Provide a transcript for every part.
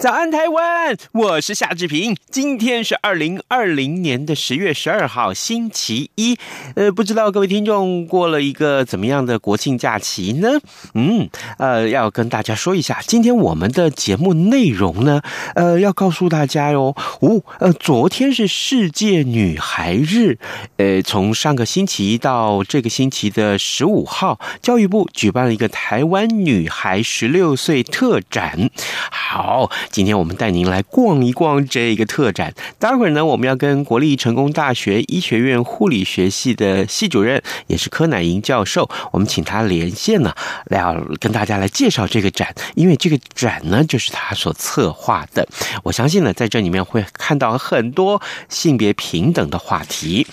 早安，台湾！我是夏志平。今天是二零二零年的十月十二号，星期一。呃，不知道各位听众过了一个怎么样的国庆假期呢？嗯，呃，要跟大家说一下，今天我们的节目内容呢，呃，要告诉大家哟。哦，呃，昨天是世界女孩日。呃，从上个星期到这个星期的十五号，教育部举办了一个台湾女孩十六岁特展。好。今天我们带您来逛一逛这个特展。待会儿呢，我们要跟国立成功大学医学院护理学系的系主任，也是柯乃莹教授，我们请他连线呢，来跟大家来介绍这个展。因为这个展呢，就是他所策划的。我相信呢，在这里面会看到很多性别平等的话题。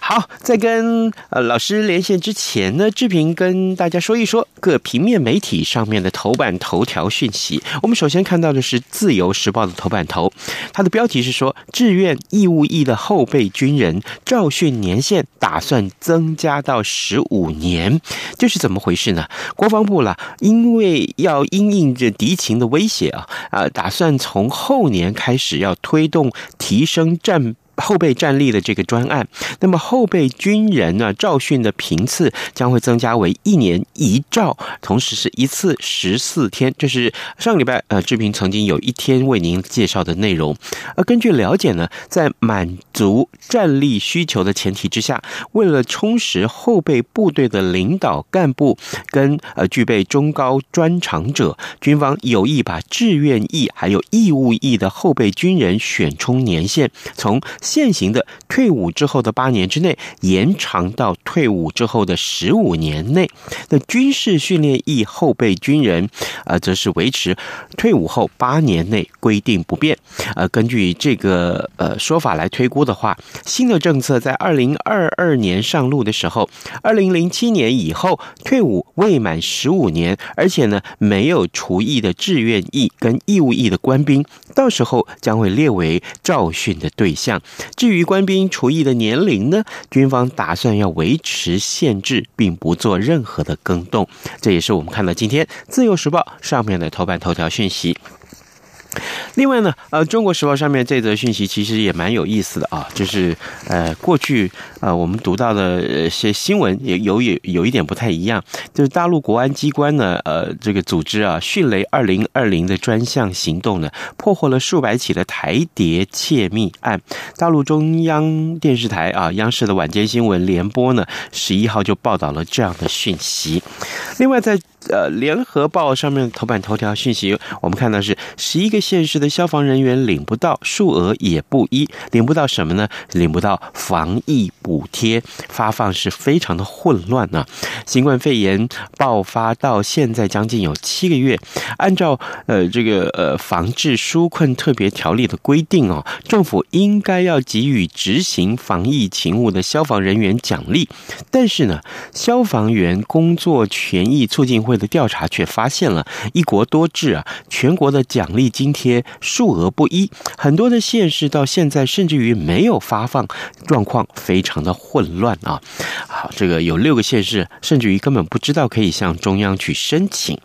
好，在跟呃老师连线之前呢，志平跟大家说一说各平面媒体上面的头版头条讯息。我们首先看到的是。自由时报的头版头，它的标题是说，志愿义务役的后备军人召训年限打算增加到十五年，这是怎么回事呢？国防部啦，因为要因应着敌情的威胁啊，啊，打算从后年开始要推动提升战。后备战力的这个专案，那么后备军人呢，召训的频次将会增加为一年一召，同时是一次十四天。这是上个礼拜呃志平曾经有一天为您介绍的内容。而根据了解呢，在满足战力需求的前提之下，为了充实后备部队的领导干部跟呃具备中高专长者，军方有意把志愿役还有义务役的后备军人选充年限从。现行的退伍之后的八年之内，延长到退伍之后的十五年内。那军事训练役后备军人，呃，则是维持退伍后八年内规定不变。呃，根据这个呃说法来推估的话，新的政策在二零二二年上路的时候，二零零七年以后退伍未满十五年，而且呢没有除役的志愿役跟义务役的官兵，到时候将会列为召训的对象。至于官兵厨艺的年龄呢，军方打算要维持限制，并不做任何的更动。这也是我们看到今天《自由时报》上面的头版头条讯息。另外呢，呃，《中国时报》上面这则讯息其实也蛮有意思的啊，就是呃，过去呃我们读到的一些新闻也有有有一点不太一样，就是大陆国安机关呢，呃，这个组织啊，迅雷二零二零的专项行动呢，破获了数百起的台谍窃密案。大陆中央电视台啊，央视的晚间新闻联播呢，十一号就报道了这样的讯息。另外在呃，联合报上面头版头条讯息，我们看到是十一个县市的消防人员领不到，数额也不一，领不到什么呢？领不到防疫补贴，发放是非常的混乱、啊。新冠肺炎爆发到现在将近有七个月，按照呃这个呃防治纾困特别条例的规定哦，政府应该要给予执行防疫勤务的消防人员奖励，但是呢，消防员工作权益促进会的调查却发现了“一国多制”啊，全国的奖励津贴数额不一，很多的县市到现在甚至于没有发放，状况非常的混乱啊。好，这个有六个县市甚至于根本不知道可以向中央去申请。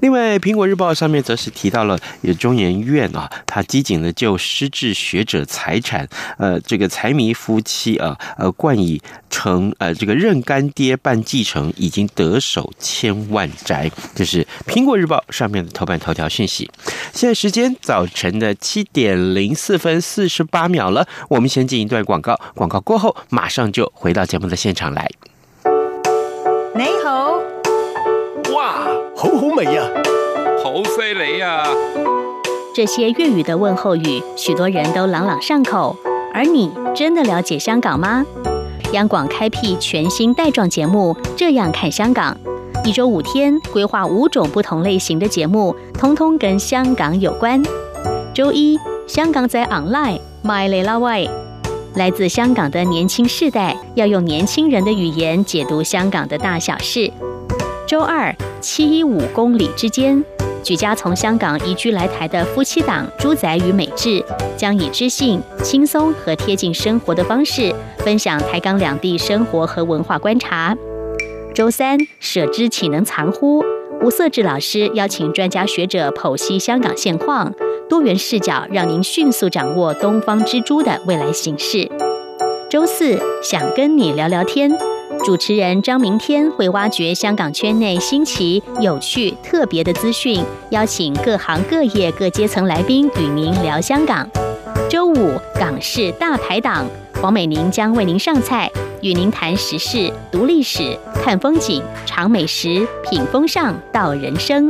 另外，《苹果日报》上面则是提到了，有中研院啊，他机警的就失智学者财产，呃，这个财迷夫妻啊，呃，冠以成呃这个认干爹办继承，已经得手千万宅，这是《苹果日报》上面的头版头条讯息。现在时间早晨的七点零四分四十八秒了，我们先进一段广告，广告过后马上就回到节目的现场来。你好。哇，好好味呀，好犀利呀！这些粤语的问候语，许多人都朗朗上口。而你真的了解香港吗？央广开辟全新带状节目《这样看香港》，一周五天，规划五种不同类型的节目，通通跟香港有关。周一，香港在 online，My Layla Way，来自香港的年轻世代要用年轻人的语言解读香港的大小事。周二，七一五公里之间。举家从香港移居来台的夫妻档朱仔与美智，将以知性、轻松和贴近生活的方式，分享台港两地生活和文化观察。周三，舍之岂能藏乎？吴色志老师邀请专家学者剖析香港现况，多元视角让您迅速掌握东方之珠的未来形势。周四，想跟你聊聊天。主持人张明天会挖掘香港圈内新奇、有趣、特别的资讯，邀请各行各业各阶层来宾与您聊香港。周五港式大排档，黄美玲将为您上菜，与您谈时事、读历史、看风景、尝美食、品风尚道人生。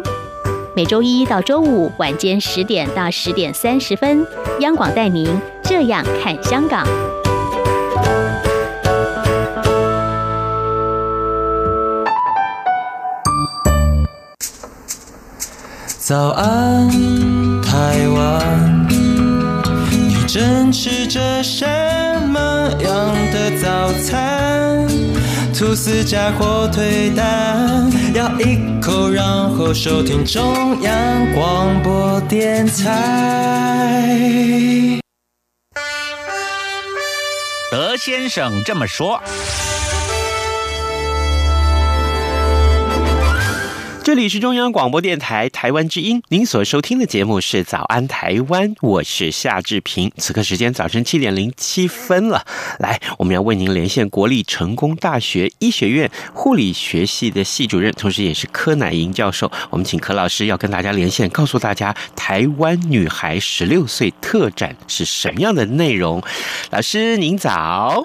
每周一到周五晚间十点到十点三十分，央广带您这样看香港。早安，台湾，正吃着什么样的早餐？吐司加火腿蛋，咬一口，然后收听中央广播电台。德先生这么说。这里是中央广播电台台湾之音，您所收听的节目是《早安台湾》，我是夏志平。此刻时间早晨七点零七分了，来，我们要为您连线国立成功大学医学院护理学系的系主任，同时也是柯乃莹教授。我们请柯老师要跟大家连线，告诉大家台湾女孩十六岁特展是什么样的内容。老师您早。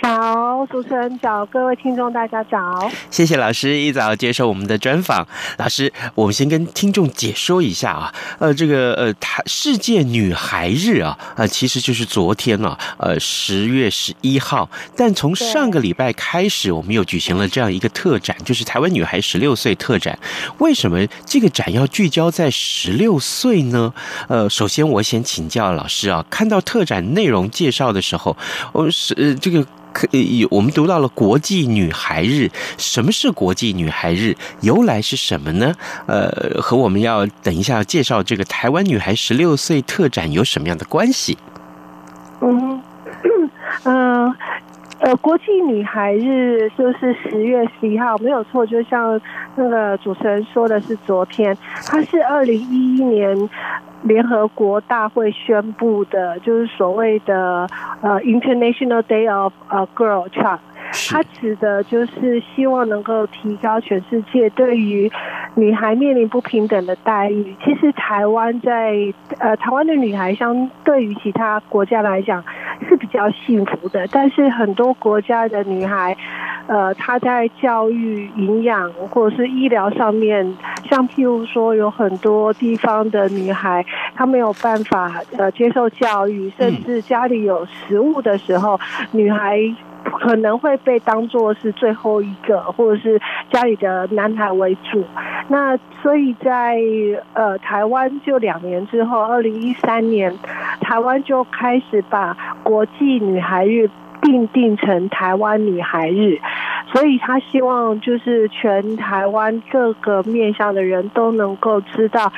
早，主持人早，各位听众大家早。谢谢老师一早接受我们的专访。老师，我们先跟听众解说一下啊，呃，这个呃，台世界女孩日啊，呃，其实就是昨天呢，呃，十月十一号。但从上个礼拜开始，我们又举行了这样一个特展，就是台湾女孩十六岁特展。为什么这个展要聚焦在十六岁呢？呃，首先我先请教老师啊，看到特展内容介绍的时候，我是呃这个。可以，我们读到了国际女孩日。什么是国际女孩日？由来是什么呢？呃，和我们要等一下介绍这个台湾女孩十六岁特展有什么样的关系？嗯嗯，呃，国际女孩日就是十月十一号，没有错。就像那个主持人说的是昨天，它是二零一一年。联合国大会宣布的，就是所谓的呃 International Day of a Girl Child，它指的就是希望能够提高全世界对于女孩面临不平等的待遇。其实台湾在呃台湾的女孩相对于其他国家来讲是比较幸福的，但是很多国家的女孩。呃，她在教育、营养或者是医疗上面，像譬如说，有很多地方的女孩，她没有办法呃接受教育，甚至家里有食物的时候，女孩可能会被当作是最后一个，或者是家里的男孩为主。那所以在呃台湾就两年之后，二零一三年，台湾就开始把国际女孩日。定定成台湾女孩日，所以他希望就是全台湾各个面向的人都能够知道，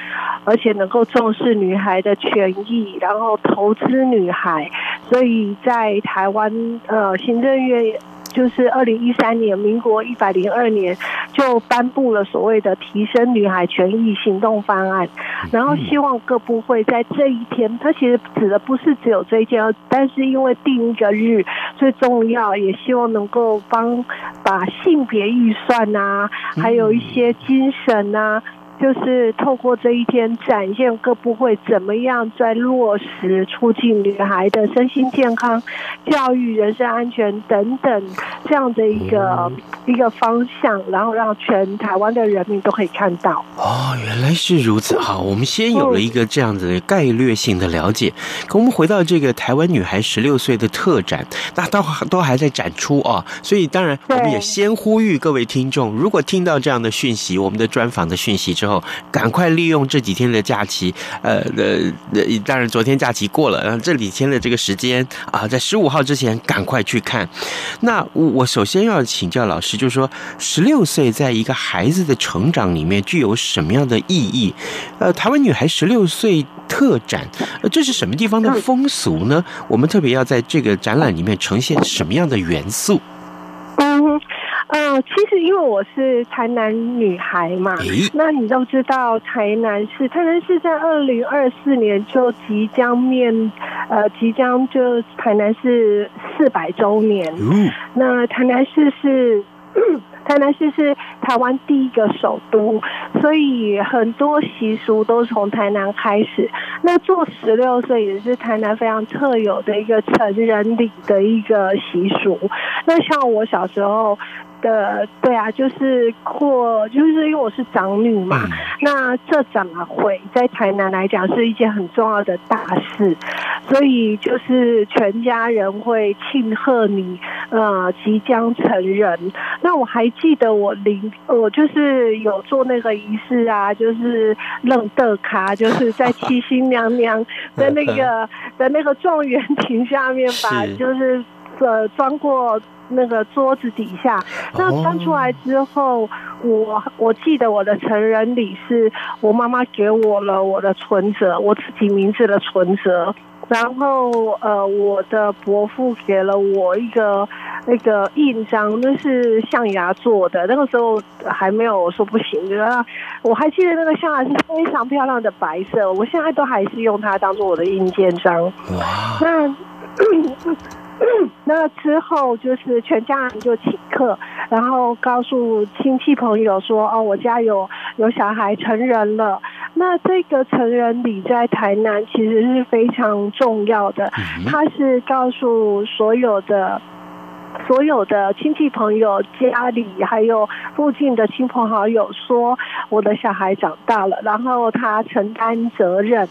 而且能够重视女孩的权益，然后投资女孩。所以在台湾，呃，行政院。就是二零一三年，民国一百零二年就颁布了所谓的提升女孩权益行动方案，然后希望各部会在这一天，它其实指的不是只有这一件，但是因为定一个日最重要，也希望能够帮把性别预算啊，还有一些精神啊。就是透过这一天展现各部会怎么样在落实促进女孩的身心健康、教育、人身安全等等这样的一个、嗯、一个方向，然后让全台湾的人民都可以看到。哦，原来是如此。好，我们先有了一个这样子的概略性的了解。可我们回到这个台湾女孩十六岁的特展，那都都还在展出啊。所以当然，我们也先呼吁各位听众，如果听到这样的讯息，我们的专访的讯息之后。赶快利用这几天的假期，呃，呃，当然昨天假期过了，然后这几天的这个时间啊，在十五号之前赶快去看。那我首先要请教老师，就是说，十六岁在一个孩子的成长里面具有什么样的意义？呃，台湾女孩十六岁特展，呃，这是什么地方的风俗呢？我们特别要在这个展览里面呈现什么样的元素？呃，其实因为我是台南女孩嘛，那你都知道台南市，台南市在二零二四年就即将面，呃，即将就台南市四百周年。嗯，那台南市是。台南市是台湾第一个首都，所以很多习俗都从台南开始。那做十六岁也是台南非常特有的一个成人礼的一个习俗。那像我小时候的，对啊，就是过，就是因为我是长女嘛。那这怎么会在台南来讲是一件很重要的大事？所以就是全家人会庆贺你，呃，即将成人。那我还记得我临，我就是有做那个仪式啊，就是愣的卡，就是在 七星娘娘的那个的那个状元亭下面吧，就是呃装过那个桌子底下。那翻出来之后，我我记得我的成人礼是我妈妈给我了我的存折，我自己名字的存折。然后，呃，我的伯父给了我一个那个印章，那是象牙做的。那个时候还没有说不行，对吧？我还记得那个象牙是非常漂亮的白色，我现在都还是用它当做我的印鉴章。哇！那。那之后就是全家人就请客，然后告诉亲戚朋友说：“哦，我家有有小孩成人了。”那这个成人礼在台南其实是非常重要的，它是告诉所有的。所有的亲戚朋友、家里还有附近的亲朋好友说，我的小孩长大了，然后他承担责任，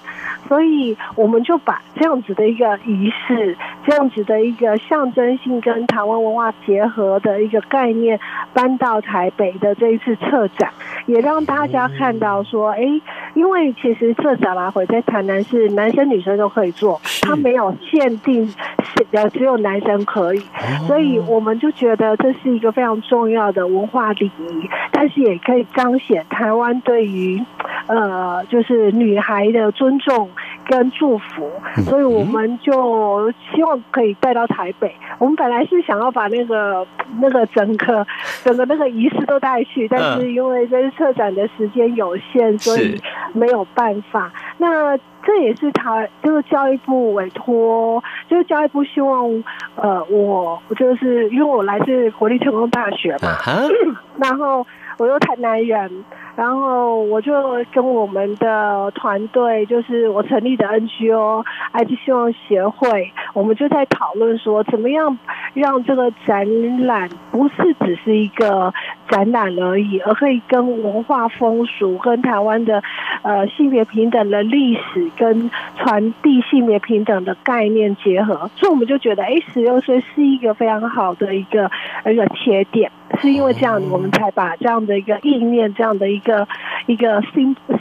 所以我们就把这样子的一个仪式，这样子的一个象征性跟台湾文化结合的一个概念搬到台北的这一次策展，也让大家看到说，哎，因为其实策展来回在台南是男生女生都可以做，他没有限定，是只有男生可以，所以。我们就觉得这是一个非常重要的文化礼仪，但是也可以彰显台湾对于呃，就是女孩的尊重跟祝福，所以我们就希望可以带到台北。我们本来是想要把那个那个整个整个那个仪式都带去，但是因为这次策展的时间有限，所以没有办法。那这也是他就是教育部委托，就是教育部希望呃，我就是因为我来自国立成功大学嘛，然后我又台南人。然后我就跟我们的团队，就是我成立的 NGO 爱之希望协会，我们就在讨论说，怎么样让这个展览不是只是一个展览而已，而可以跟文化风俗、跟台湾的呃性别平等的历史、跟传递性别平等的概念结合。所以我们就觉得，哎，十六岁是一个非常好的一个一个切点。是因为这样，我们才把这样的一个意念，这样的一个一个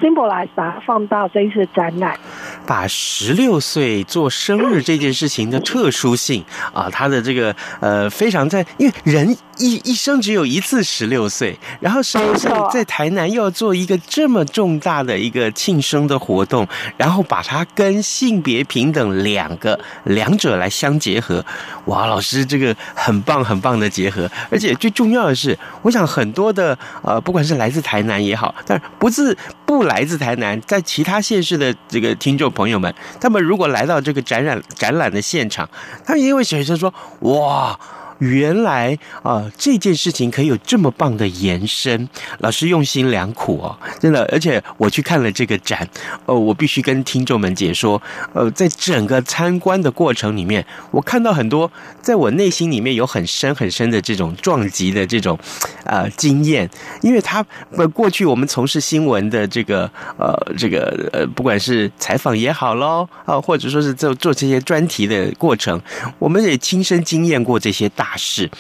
symbolize 把它放到这一次展览，把十六岁做生日这件事情的特殊性啊，他的这个呃非常在，因为人一一生只有一次十六岁，然后十六岁在台南又要做一个这么重大的一个庆生的活动，然后把它跟性别平等两个两者来相结合，哇，老师这个很棒很棒的结合，而且最重要的是，我想很多的呃，不管是来自台南也好，但不是不来自台南，在其他县市的这个听众朋友们，他们如果来到这个展览展览的现场，他们也会觉得说，哇。原来啊、这件事情可以有这么棒的延伸。老师用心良苦哦，真的。而且我去看了这个展，呃，我必须跟听众们解说，呃，在整个参观的过程里面，我看到很多在我内心里面有很深很深的这种撞击的这种呃经验，因为他呃过去我们从事新闻的这个呃这个呃不管是采访也好喽啊，或者说是做做这些专题的过程，我们也亲身经验过这些大事。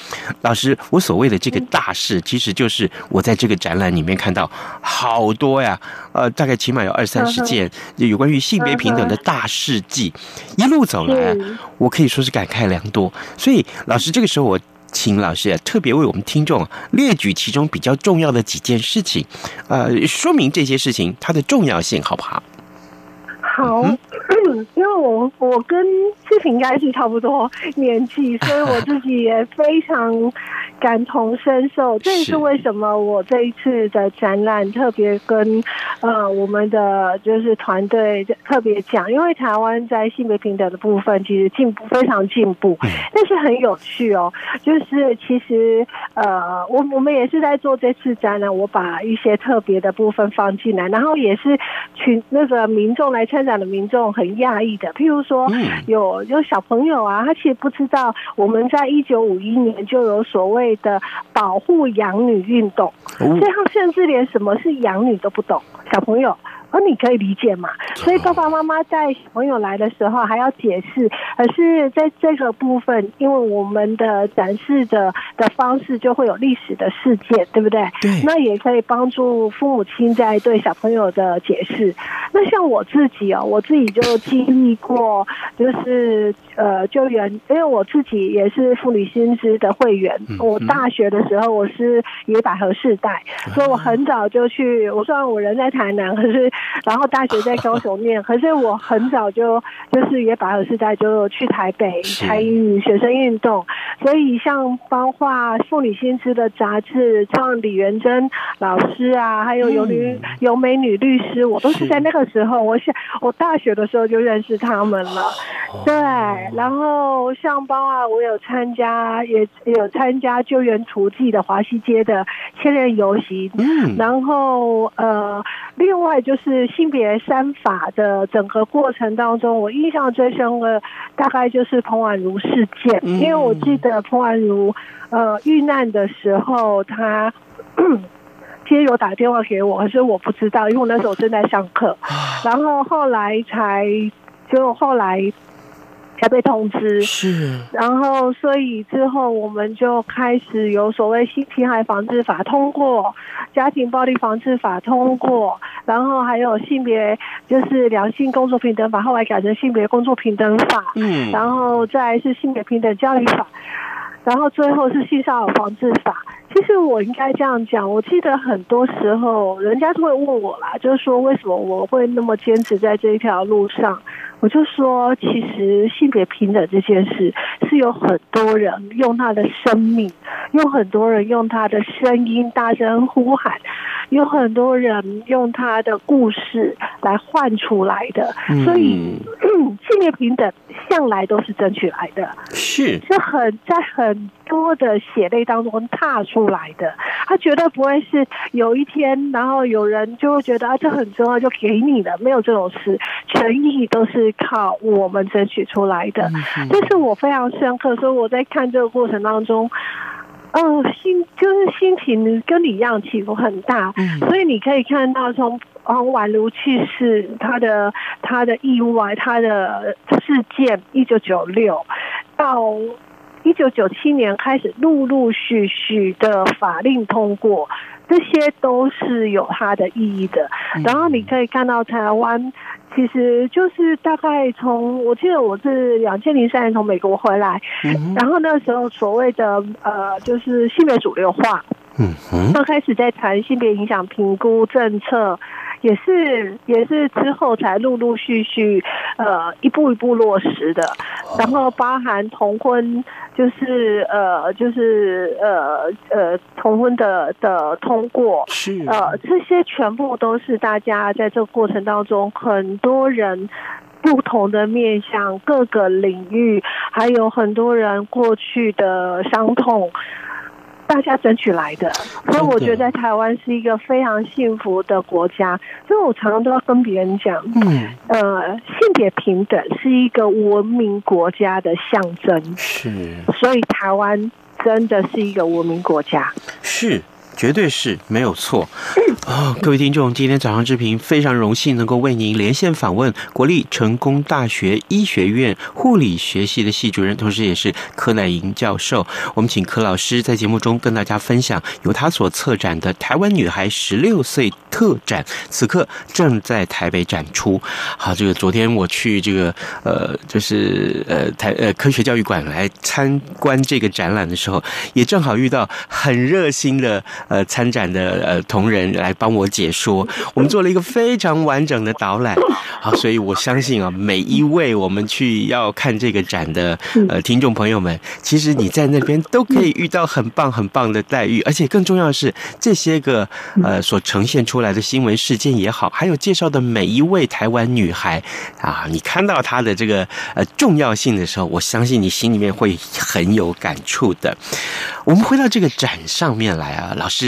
老师，我所谓的这个大事，其实就是我在这个展览里面看到好多呀，呃，大概起码有二三十件有关于性别平等的大事迹，一路走来，我可以说是感慨良多。所以，老师这个时候我请老师特别为我们听众列举其中比较重要的几件事情，呃，说明这些事情它的重要性，好不好？好，因为我我跟志平应该是差不多年纪，所以我自己也非常感同身受。这也是为什么我这一次的展览特别跟呃我们的就是团队特别讲，因为台湾在性别平等的部分其实进步非常进步，但是很有趣哦，就是其实呃我我们也是在做这次展览，我把一些特别的部分放进来，然后也是群那个民众来参展的民众很讶异的，譬如说有有小朋友啊，他其实不知道我们在一九五一年就有所谓的保护养女运动，所以他甚至连什么是养女都不懂，小朋友。而你可以理解嘛？所以爸爸妈妈带小朋友来的时候还要解释，而是在这个部分，因为我们的展示的的方式就会有历史的事件，对不对？对。那也可以帮助父母亲在对小朋友的解释。那像我自己哦，我自己就经历过，就是呃，救援，因为我自己也是妇女新知的会员。我大学的时候我是野百合世代，所以我很早就去。我虽然我人在台南，可是。然后大学在高雄念，可是我很早就就是也百合世代就去台北参与学生运动，所以像包括妇女新知的杂志，像李元珍老师啊，还有尤女尤美女律师，我都是在那个时候，我想我大学的时候就认识他们了。对，然后像包啊我有参加，也有参加救援雏妓的华西街的千人游行，嗯，然后呃，另外就是。是性别三法的整个过程当中，我印象最深的大概就是彭婉如事件，因为我记得彭婉如呃遇难的时候，他其实有打电话给我，可是我不知道，因为我那时候正在上课，然后后来才就后来。才被通知。是，然后所以之后我们就开始有所谓性侵害防治法通过，家庭暴力防治法通过，然后还有性别就是两性工作平等法，后来改成性别工作平等法，嗯，然后再是性别平等教育法，然后最后是性骚扰防治法。其实我应该这样讲，我记得很多时候人家都会问我啦，就是说为什么我会那么坚持在这一条路上。我就说，其实性别平等这件事是有很多人用他的生命，有很多人用他的声音大声呼喊，有很多人用他的故事来换出来的。所以，性别平等向来都是争取来的，是是很在很多的血泪当中踏出来的。他绝对不会是有一天，然后有人就会觉得啊，这很重要，就给你的，没有这种事，权益都是。靠我们争取出来的，这是我非常深刻。所以我在看这个过程当中，嗯、呃，心就是心情跟你一样起伏很大。所以你可以看到，从王宛如去世，他的他的意外，他的事件，一九九六到一九九七年开始，陆陆续续的法令通过，这些都是有它的意义的。然后你可以看到台湾。其实就是大概从我记得我是两千零三年从美国回来，然后那时候所谓的呃就是性别主流化，嗯嗯，刚开始在谈性别影响评估政策，也是也是之后才陆陆续续呃一步一步落实的，然后包含同婚。就是呃，就是呃呃，同婚的的通过，是呃，这些全部都是大家在这个过程当中，很多人不同的面向、各个领域，还有很多人过去的伤痛。大家争取来的，所以我觉得台湾是一个非常幸福的国家。所以我常常都要跟别人讲，嗯，呃，性别平等是一个文明国家的象征。是，所以台湾真的是一个文明国家。是。绝对是没有错哦，各位听众，今天早上志平非常荣幸能够为您连线访问国立成功大学医学院护理学系的系主任，同时也是柯乃莹教授。我们请柯老师在节目中跟大家分享由他所策展的台湾女孩十六岁特展，此刻正在台北展出。好，这个昨天我去这个呃，就是呃台呃科学教育馆来参观这个展览的时候，也正好遇到很热心的。呃，参展的呃同仁来帮我解说，我们做了一个非常完整的导览，好，所以我相信啊，每一位我们去要看这个展的呃听众朋友们，其实你在那边都可以遇到很棒很棒的待遇，而且更重要的是，这些个呃所呈现出来的新闻事件也好，还有介绍的每一位台湾女孩啊，你看到她的这个呃重要性的时候，我相信你心里面会很有感触的。我们回到这个展上面来啊，老师。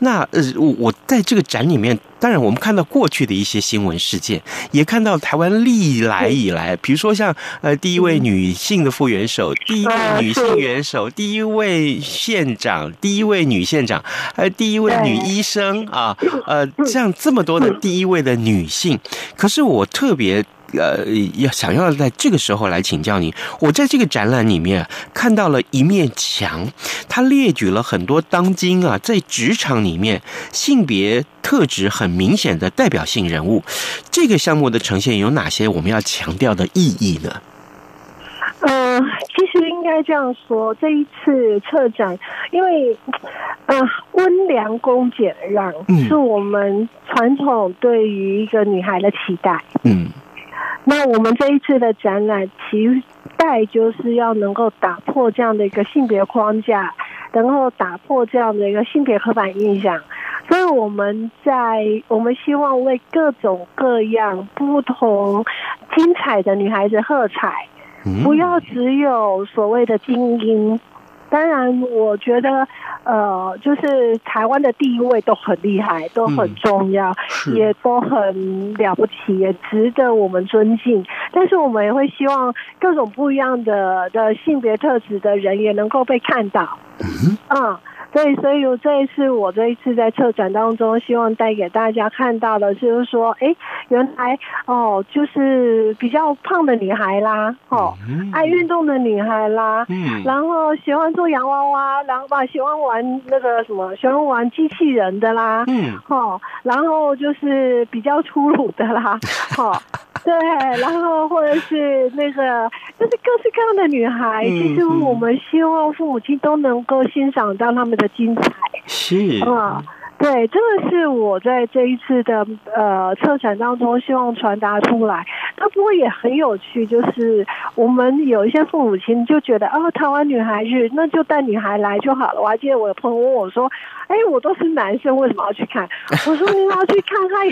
那呃，我我在这个展里面，当然我们看到过去的一些新闻事件，也看到台湾历来以来，比如说像呃第一位女性的副元首，第一位女性元首，第一位县长，第一位女县长，还有第一位女医生啊，呃，这样这么多的第一位的女性，可是我特别。呃，要想要在这个时候来请教你，我在这个展览里面看到了一面墙，它列举了很多当今啊在职场里面性别特质很明显的代表性人物。这个项目的呈现有哪些我们要强调的意义呢？嗯、呃，其实应该这样说，这一次策展，因为啊温良恭俭让是我们传统对于一个女孩的期待。嗯。那我们这一次的展览期待就是要能够打破这样的一个性别框架，然后打破这样的一个性别刻板印象。所以我们在我们希望为各种各样不同精彩的女孩子喝彩，不要只有所谓的精英。当然，我觉得，呃，就是台湾的地位都很厉害，都很重要，嗯、也都很了不起，也值得我们尊敬。但是，我们也会希望各种不一样的的性别特质的人也能够被看到。嗯。嗯对，所以我这一次，我这一次在策展当中，希望带给大家看到的就是说，哎，原来哦，就是比较胖的女孩啦，哦，爱运动的女孩啦，嗯，然后喜欢做洋娃娃，然后吧，喜欢玩那个什么，喜欢玩机器人的啦，嗯，哦，然后就是比较粗鲁的啦，哦。对，然后或者是那个，就是各式各样的女孩，其实我们希望父母亲都能够欣赏到他们的精彩。是啊。对，这个是我在这一次的呃策展当中希望传达出来。那不过也很有趣，就是我们有一些父母亲就觉得，哦，台湾女孩日，那就带女孩来就好了。我还记得我的朋友问我说，哎，我都是男生，为什么要去看？我说你要去看看。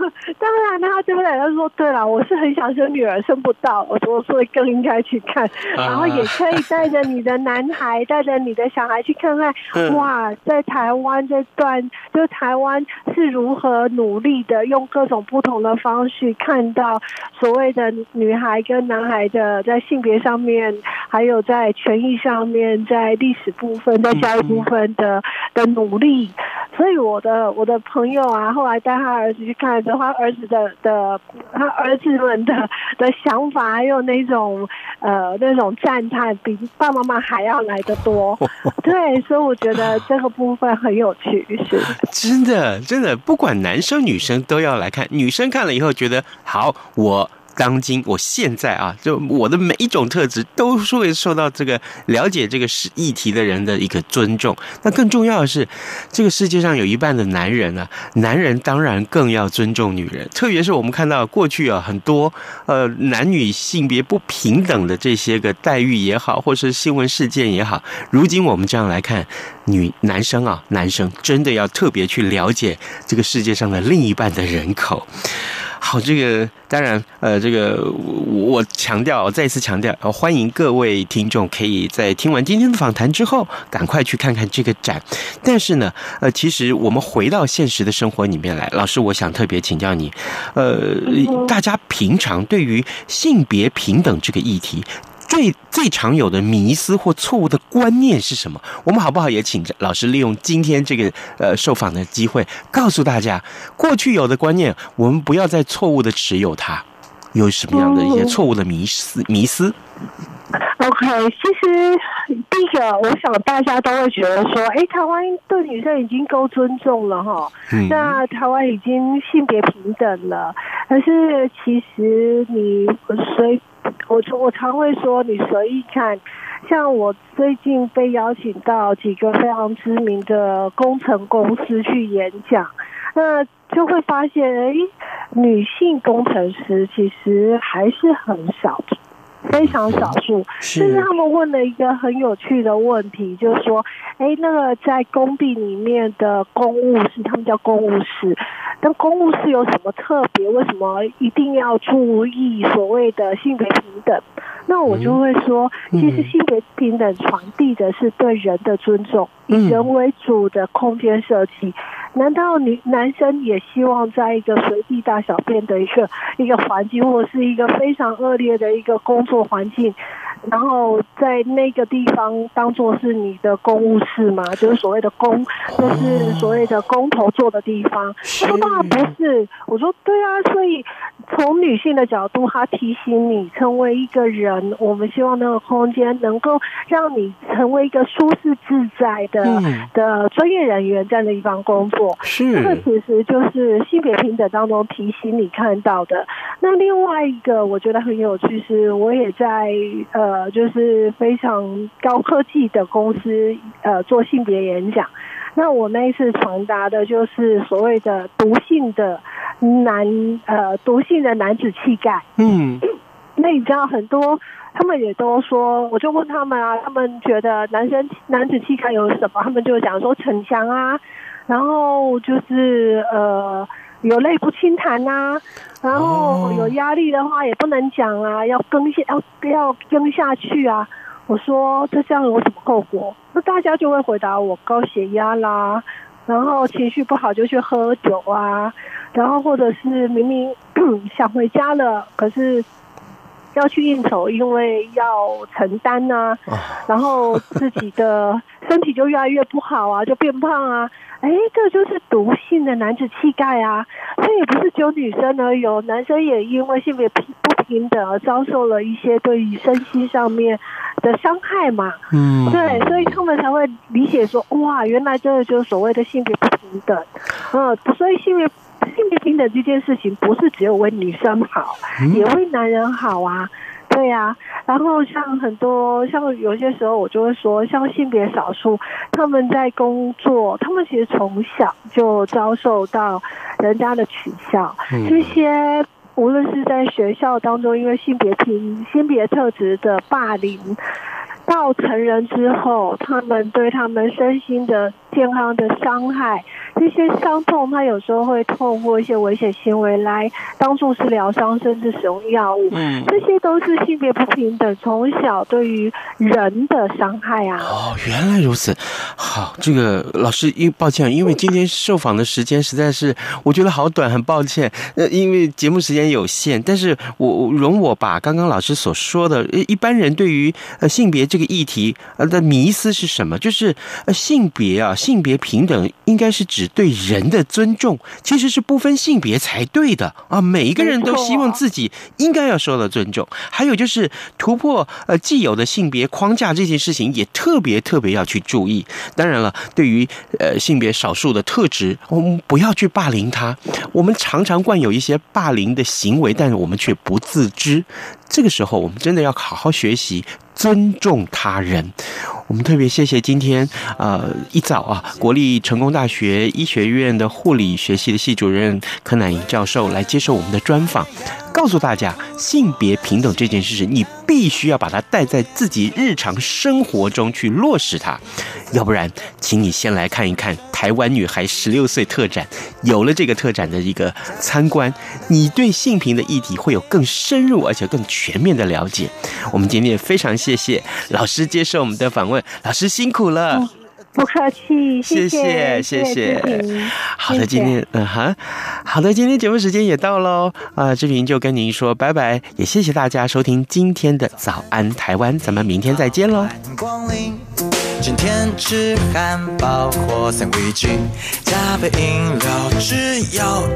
当然，他对不对？他说对了，我是很想生女儿，生不到，我说所以更应该去看。然后也可以带着你的男孩，带着你的小孩去看看。哇，在台湾这段。就台湾是如何努力的用各种不同的方式看到所谓的女孩跟男孩的在性别上面，还有在权益上面，在历史部分，在教育部分的的努力。所以我的我的朋友啊，后来带他儿子去看的话，他儿子的的他儿子们的的想法，还有那种呃那种赞叹，比爸爸妈妈还要来得多。对，所以我觉得这个部分很有趣，是。真的，真的，不管男生女生都要来看。女生看了以后觉得好，我。当今，我现在啊，就我的每一种特质都会受到这个了解这个事议题的人的一个尊重。那更重要的是，这个世界上有一半的男人啊，男人当然更要尊重女人。特别是我们看到过去啊，很多呃男女性别不平等的这些个待遇也好，或是新闻事件也好，如今我们这样来看，女男生啊，男生真的要特别去了解这个世界上的另一半的人口。好，这个当然，呃，这个我强调，再一次强调，欢迎各位听众可以在听完今天的访谈之后，赶快去看看这个展。但是呢，呃，其实我们回到现实的生活里面来，老师，我想特别请教你，呃，大家平常对于性别平等这个议题，最最常有的迷思或错误的观念是什么？我们好不好也请老师利用今天这个呃受访的机会，告诉大家过去有的观念，我们不要再错误的持有它。有什么样的一些错误的迷思？迷思？OK，其实第一个，我想大家都会觉得说，哎，台湾对女生已经够尊重了哈，嗯、那台湾已经性别平等了。可是其实你随我我常会说，你随意看，像我最近被邀请到几个非常知名的工程公司去演讲，那就会发现，哎，女性工程师其实还是很少，非常少数。甚至他们问了一个很有趣的问题，就是说，哎，那个在工地里面的公务室，他们叫公务室。但公务室有什么特别？为什么一定要注意所谓的性别平等？那我就会说，其实性别平等传递的是对人的尊重，以人为主的空间设计。难道你男生也希望在一个随地大小便的一个 一个环境，或者是一个非常恶劣的一个工作环境？然后在那个地方当做是你的公务室吗，就是所谓的公，就是所谓的工头坐的地方。他说当然不是，我说对啊，所以从女性的角度，她提醒你成为一个人，我们希望那个空间能够让你成为一个舒适自在的的专业人员在那地方工作。是，这个其实就是性别平等当中提醒你看到的。那另外一个我觉得很有趣是，我也在呃。呃，就是非常高科技的公司，呃，做性别演讲。那我那一次传达的就是所谓的毒性的男，呃，毒性的男子气概。嗯，那你知道很多，他们也都说，我就问他们啊，他们觉得男生男子气概有什么？他们就讲说逞强啊，然后就是呃。有泪不轻弹呐，然后有压力的话也不能讲啊，要跟下要要跟下去啊。我说这这样有什么后果？那大家就会回答我高血压啦，然后情绪不好就去喝酒啊，然后或者是明明 想回家了，可是要去应酬，因为要承担呐，然后自己的身体就越来越不好啊，就变胖啊。哎，这就是毒性的男子气概啊！这也不是只有女生而，有男生也因为性别不平等而遭受了一些对于身心上面的伤害嘛。嗯，对，所以他们才会理解说，哇，原来这个就是所谓的性别不平等。嗯，所以性别性别平等这件事情不是只有为女生好，也为男人好啊。对呀、啊，然后像很多像有些时候我就会说，像性别少数，他们在工作，他们其实从小就遭受到人家的取笑，这些无论是在学校当中，因为性别平性别特质的霸凌，到成人之后，他们对他们身心的健康的伤害。这些伤痛，他有时候会透过一些危险行为来当做是疗伤，甚至使用药物。嗯，这些都是性别不平等从小对于人的伤害啊。哦，原来如此。好，这个老师，因抱歉，因为今天受访的时间实在是我觉得好短，很抱歉。呃，因为节目时间有限，但是我容我把刚刚老师所说的，一般人对于呃性别这个议题呃的迷思是什么？就是呃性别啊，性别平等应该是指。对人的尊重其实是不分性别才对的啊！每一个人都希望自己应该要受到尊重。还有就是突破呃既有的性别框架这件事情，也特别特别要去注意。当然了，对于呃性别少数的特质，我们不要去霸凌他。我们常常惯有一些霸凌的行为，但是我们却不自知。这个时候，我们真的要好好学习。尊重他人，我们特别谢谢今天呃一早啊，国立成功大学医学院的护理学系的系主任柯乃颖教授来接受我们的专访。告诉大家，性别平等这件事情，你必须要把它带在自己日常生活中去落实它。要不然，请你先来看一看台湾女孩十六岁特展。有了这个特展的一个参观，你对性平的议题会有更深入而且更全面的了解。我们今天也非常谢谢老师接受我们的访问，老师辛苦了。嗯不客气，谢谢谢谢。好的，今天嗯哈，好的，今天节目时间也到喽啊，志平就跟您说拜拜，也谢谢大家收听今天的早安台湾，咱们明天再见喽。今天吃汉堡或三明治，加杯饮料，只要。